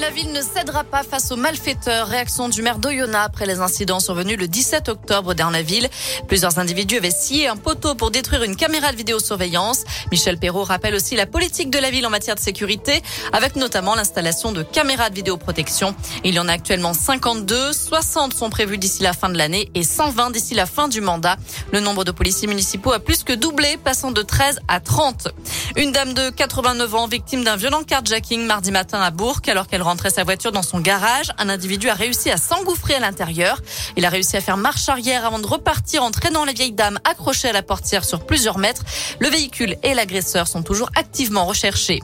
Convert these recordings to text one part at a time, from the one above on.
La ville ne cédera pas face aux malfaiteurs. Réaction du maire d'Oyonnax après les incidents survenus le 17 octobre dans la ville. Plusieurs individus avaient scié un poteau pour détruire une caméra de vidéosurveillance. Michel Perrault rappelle aussi la politique de la ville en matière de sécurité, avec notamment l'installation de caméras de vidéoprotection. Il y en a actuellement 52, 60 sont prévus d'ici la fin de l'année et 120 d'ici la fin du mandat. Le nombre de policiers municipaux a plus que doublé, passant de 13 à 30. Une dame de 89 ans, victime d'un violent carjacking mardi matin à Bourg, alors qu'elle rentrait sa voiture dans son garage. Un individu a réussi à s'engouffrer à l'intérieur. Il a réussi à faire marche arrière avant de repartir, entraînant la vieille dame accrochée à la portière sur plusieurs mètres. Le véhicule et l'agresseur sont toujours activement recherchés.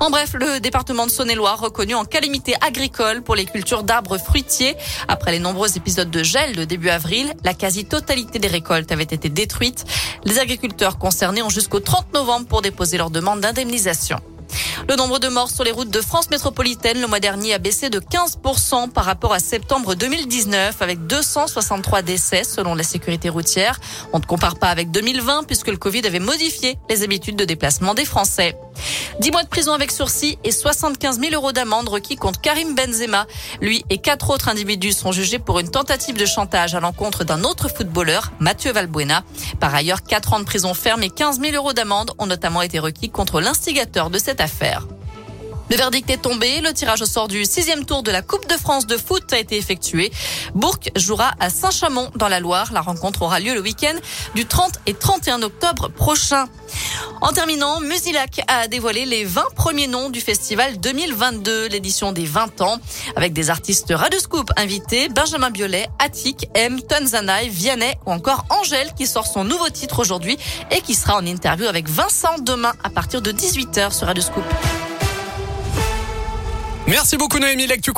En bref, le département de Saône-et-Loire reconnu en calamité agricole pour les cultures d'arbres fruitiers. Après les nombreux épisodes de gel de début avril, la quasi-totalité des récoltes avait été détruite. Les agriculteurs concernés ont jusqu'au 30 novembre pour déposer leur demande d'indemnisation. Le nombre de morts sur les routes de France métropolitaine le mois dernier a baissé de 15% par rapport à septembre 2019 avec 263 décès selon la sécurité routière. On ne compare pas avec 2020 puisque le Covid avait modifié les habitudes de déplacement des Français. 10 mois de prison avec sursis et 75 000 euros d'amende requis contre Karim Benzema. Lui et quatre autres individus sont jugés pour une tentative de chantage à l'encontre d'un autre footballeur, Mathieu Valbuena. Par ailleurs, 4 ans de prison ferme et 15 000 euros d'amende ont notamment été requis contre l'instigateur de cette affaire. Le verdict est tombé. Le tirage au sort du sixième tour de la Coupe de France de foot a été effectué. Bourg jouera à Saint-Chamond dans la Loire. La rencontre aura lieu le week-end du 30 et 31 octobre prochain. En terminant, Musilac a dévoilé les 20 premiers noms du festival 2022, l'édition des 20 ans, avec des artistes Radescoop invités, Benjamin Biolay, Attic, M, Tanzanaï, Vianney ou encore Angèle qui sort son nouveau titre aujourd'hui et qui sera en interview avec Vincent demain à partir de 18h sur Radescoop. Merci beaucoup Noémie, tu